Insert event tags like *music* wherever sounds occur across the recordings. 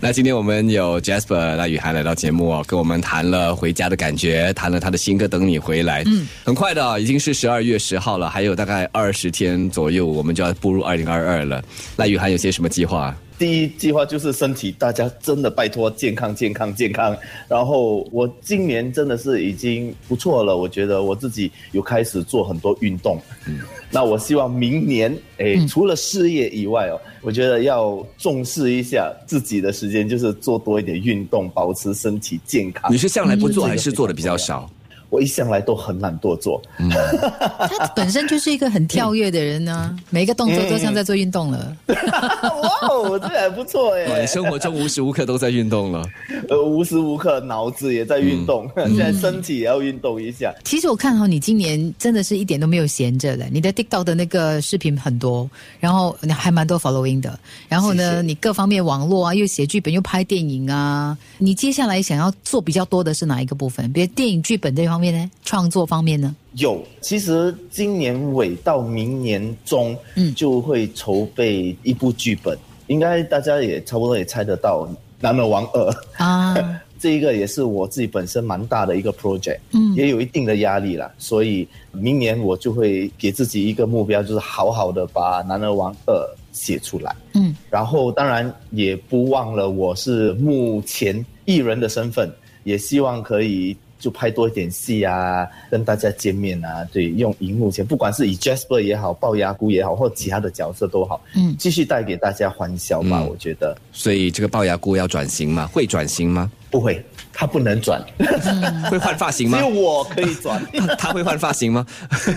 那今天我们有 Jasper 赖雨涵来到节目哦，跟我们谈了回家的感觉，谈了他的新歌《等你回来》。嗯，很快的，已经是十二月十号了，还有大概二十天左右，我们就要步入二零二二了。赖雨涵有些什么计划？第一计划就是身体，大家真的拜托健康、健康、健康。然后我今年真的是已经不错了，我觉得我自己有开始做很多运动。嗯，那我希望明年，哎，除了事业以外哦，我觉得要重视一下自己的时间，就是做多一点运动，保持身体健康。你是向来不做，还是做的比较少？我一向来都很懒惰做，嗯 *laughs* 他本身就是一个很跳跃的人呢，每一个动作都像在做运动了。*laughs* 哇哦，这还不错哎！*laughs* 生活中无时无刻都在运动了，呃，无时无刻脑子也在运动，现在身体也要运动一下。其实我看好你今年真的是一点都没有闲着的，你的 TikTok 的那个视频很多，然后你还蛮多 following 的，然后呢，你各方面网络啊，又写剧本又拍电影啊，你接下来想要做比较多的是哪一个部分？比如电影剧本这方。方面呢？创作方面呢？有，其实今年尾到明年中，嗯，就会筹备一部剧本。应该大家也差不多也猜得到，《男儿王二》啊，*laughs* 这一个也是我自己本身蛮大的一个 project，嗯，也有一定的压力了。所以明年我就会给自己一个目标，就是好好的把《男儿王二》写出来。嗯，然后当然也不忘了，我是目前艺人的身份，也希望可以。就拍多一点戏啊，跟大家见面啊，对，用荧幕前，不管是以 Jasper 也好，龅牙姑也好，或其他的角色都好，嗯，继续带给大家欢笑吧，我觉得。所以这个龅牙姑要转型吗？会转型吗？不会。他不能转，*laughs* 会换发型吗？只有我可以转。*laughs* 他会换发型吗？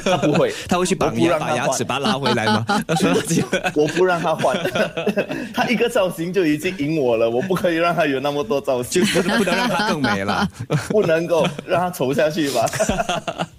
他不会，*laughs* 他会去绑牙，把牙齿把它拉回来吗？我不让他换，他一个造型就已经赢我了，我不可以让他有那么多造型，就不能让他更美了，不能够让他丑下去吧？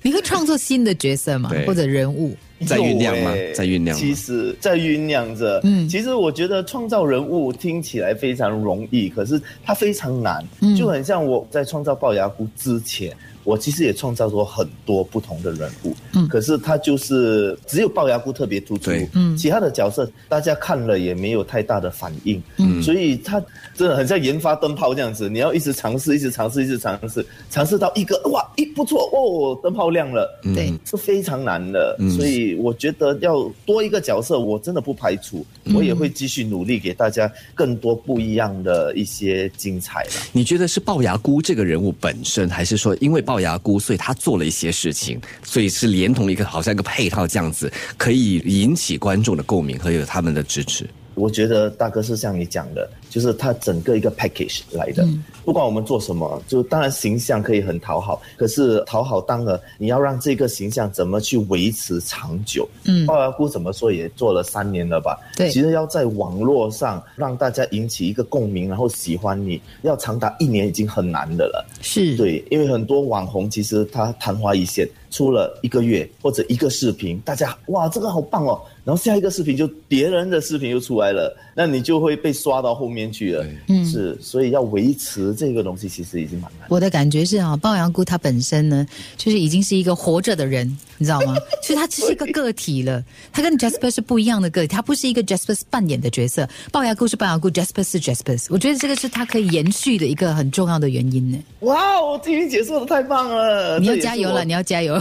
你会创作新的角色吗？或者人物？*laughs* 在酝酿吗？在酝酿。其实，在酝酿着。嗯，其实我觉得创造人物听起来非常容易，可是它非常难。嗯，就很像我在创造龅牙姑之前。我其实也创造过很多不同的人物，嗯，可是他就是只有龅牙姑特别突出，嗯，其他的角色大家看了也没有太大的反应，嗯，所以他真的很像研发灯泡这样子，你要一直尝试，一直尝试，一直尝试，尝试到一个哇，一不错哦，灯泡亮了，对，是非常难的，所以我觉得要多一个角色，我真的不排除，我也会继续努力给大家更多不一样的一些精彩的。你觉得是龅牙姑这个人物本身，还是说因为龅牙姑，所以他做了一些事情，所以是连同一个好像一个配套这样子，可以引起观众的共鸣和有他们的支持。我觉得大哥是像你讲的，就是他整个一个 package 来的。不管我们做什么，就当然形象可以很讨好，可是讨好当了，你要让这个形象怎么去维持长久？嗯，龅牙姑怎么说也做了三年了吧？对，其实要在网络上让大家引起一个共鸣，然后喜欢你，要长达一年已经很难的了。是对，因为很多网红其实他昙花一现，出了一个月或者一个视频，大家哇这个好棒哦。然后下一个视频就别人的视频又出来了，那你就会被刷到后面去了。嗯，是，所以要维持这个东西其实已经蛮难。我的感觉是啊，龅牙姑她本身呢，就是已经是一个活着的人，你知道吗？*laughs* 所以他只是一个个体了。他跟 Jasper 是不一样的个体，他不是一个 Jasper 扮演的角色。龅牙姑是龅牙姑，Jasper 是 Jasper。我觉得这个是他可以延续的一个很重要的原因呢。哇，我听你解说的太棒了！你要加油了，你要加油，*laughs*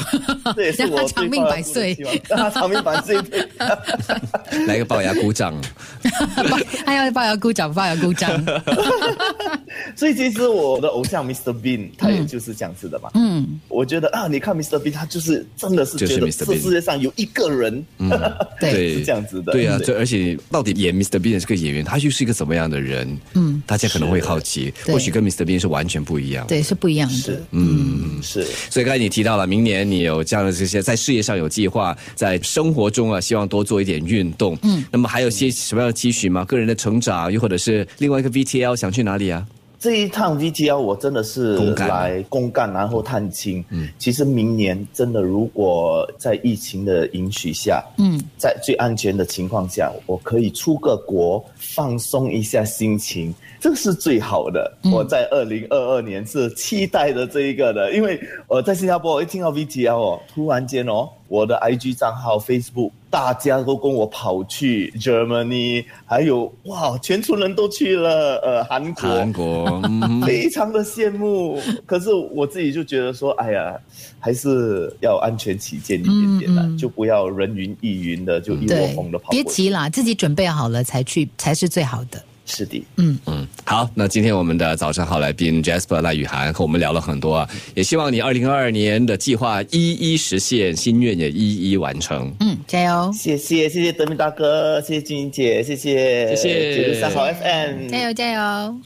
让他长命百岁，让他长命百岁。来个龅牙鼓掌，还要龅牙鼓掌，龅牙鼓掌。*laughs* *laughs* 所以其实我的偶像 Mr. Bean 他也就是这样子的嘛。嗯，我觉得啊，你看 Mr. Bean 他就是真的是觉得这世界上有一个人，*laughs* 对，是这样子的。对啊，这而且到底演 Mr. Bean 这个演员，他又是一个怎么样的人？嗯，大家可能会好奇，或许跟 Mr. Bean 是完全不一样。对，是不一样的。嗯，是。所以刚才你提到了，明年你有这样的这些在事业上有计划，在生活中啊，希望多做一点运动。嗯，那么还有些什么样的期许吗？个人的成长，又或者是另外一个 VTL 想去哪里啊？这一趟 VTL 我真的是来公干，然后探亲。嗯，其实明年真的如果在疫情的允许下，嗯，在最安全的情况下，我可以出个国放松一下心情，这是最好的。我在二零二二年是期待的这一个的，因为我在新加坡一听到 VTL 哦，突然间哦，我的 IG 账号、Facebook。大家都跟我跑去 Germany，还有哇，全村人都去了，呃，韩国，韩国，*laughs* 非常的羡慕。可是我自己就觉得说，哎呀，还是要安全起见一点点啦，就不要人云亦云的，就一窝蜂的跑。别急啦，自己准备好了才去，才是最好的。是的，嗯嗯，好，那今天我们的早上好来宾 Jasper 赖雨涵和我们聊了很多啊，也希望你二零二二年的计划一一实现，心愿也一一完成。嗯，加油！谢谢谢谢德明大哥，谢谢君英姐，谢谢谢谢九六三号 FM，加油加油！